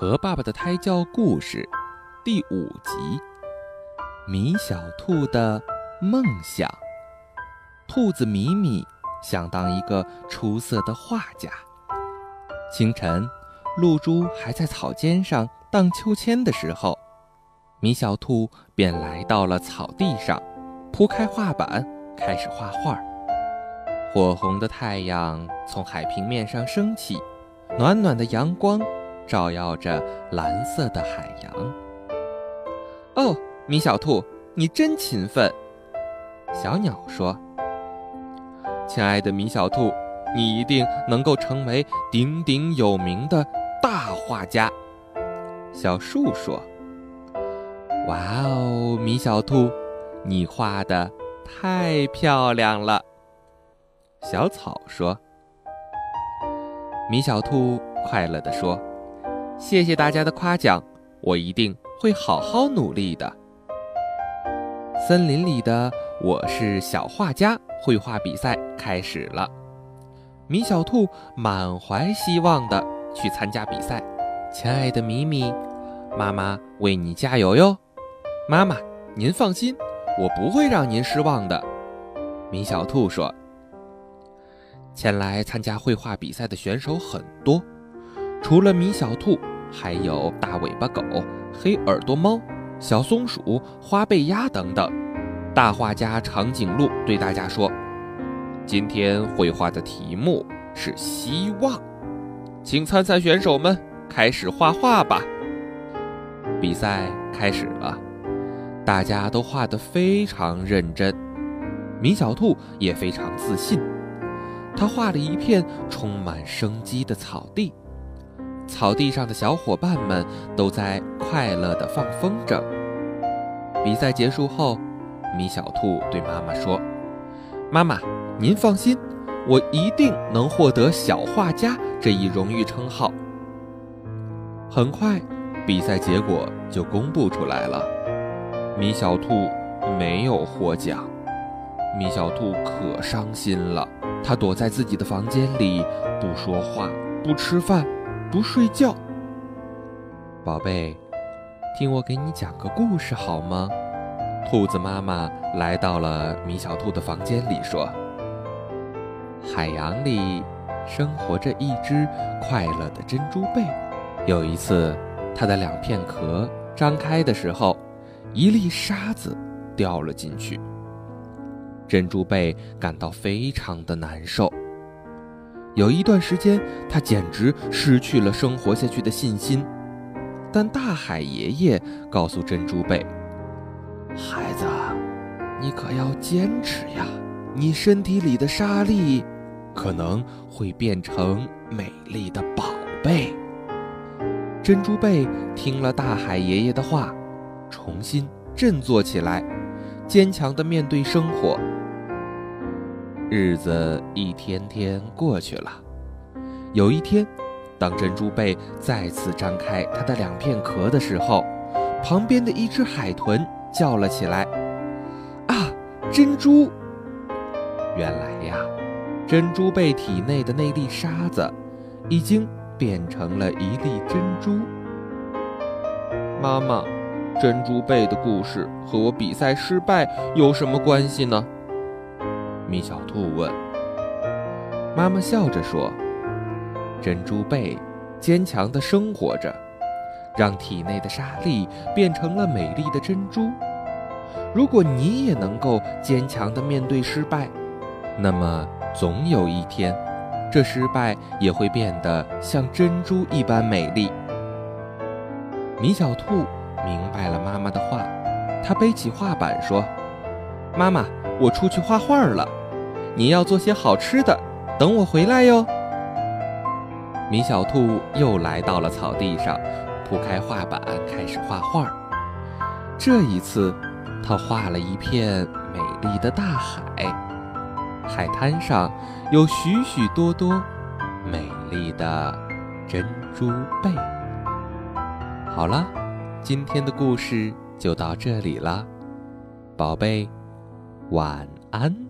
和爸爸的胎教故事第五集：米小兔的梦想。兔子米米想当一个出色的画家。清晨，露珠还在草尖上荡秋千的时候，米小兔便来到了草地上，铺开画板，开始画画。火红的太阳从海平面上升起，暖暖的阳光。照耀着蓝色的海洋。哦，米小兔，你真勤奋。小鸟说：“亲爱的米小兔，你一定能够成为鼎鼎有名的大画家。”小树说：“哇哦，米小兔，你画的太漂亮了。”小草说：“米小兔快乐地说。”谢谢大家的夸奖，我一定会好好努力的。森林里的我是小画家绘画比赛开始了，米小兔满怀希望的去参加比赛。亲爱的米米，妈妈为你加油哟！妈妈，您放心，我不会让您失望的。米小兔说：“前来参加绘画比赛的选手很多。”除了米小兔，还有大尾巴狗、黑耳朵猫、小松鼠、花背鸭等等。大画家长颈鹿对大家说：“今天绘画的题目是希望，请参赛选手们开始画画吧。”比赛开始了，大家都画得非常认真。米小兔也非常自信，他画了一片充满生机的草地。草地上的小伙伴们都在快乐地放风筝。比赛结束后，米小兔对妈妈说：“妈妈，您放心，我一定能获得小画家这一荣誉称号。”很快，比赛结果就公布出来了，米小兔没有获奖。米小兔可伤心了，他躲在自己的房间里，不说话，不吃饭。不睡觉，宝贝，听我给你讲个故事好吗？兔子妈妈来到了米小兔的房间里，说：“海洋里生活着一只快乐的珍珠贝。有一次，它的两片壳张开的时候，一粒沙子掉了进去。珍珠贝感到非常的难受。”有一段时间，他简直失去了生活下去的信心。但大海爷爷告诉珍珠贝：“孩子，你可要坚持呀！你身体里的沙粒可能会变成美丽的宝贝。”珍珠贝听了大海爷爷的话，重新振作起来，坚强地面对生活。日子一天天过去了，有一天，当珍珠贝再次张开它的两片壳的时候，旁边的一只海豚叫了起来：“啊，珍珠！”原来呀，珍珠贝体内的那粒沙子，已经变成了一粒珍珠。妈妈，珍珠贝的故事和我比赛失败有什么关系呢？米小兔问：“妈妈笑着说，珍珠贝坚强地生活着，让体内的沙粒变成了美丽的珍珠。如果你也能够坚强地面对失败，那么总有一天，这失败也会变得像珍珠一般美丽。”米小兔明白了妈妈的话，他背起画板说：“妈妈，我出去画画了。”你要做些好吃的，等我回来哟。米小兔又来到了草地上，铺开画板开始画画。这一次，他画了一片美丽的大海，海滩上有许许多多美丽的珍珠贝。好了，今天的故事就到这里了，宝贝，晚安。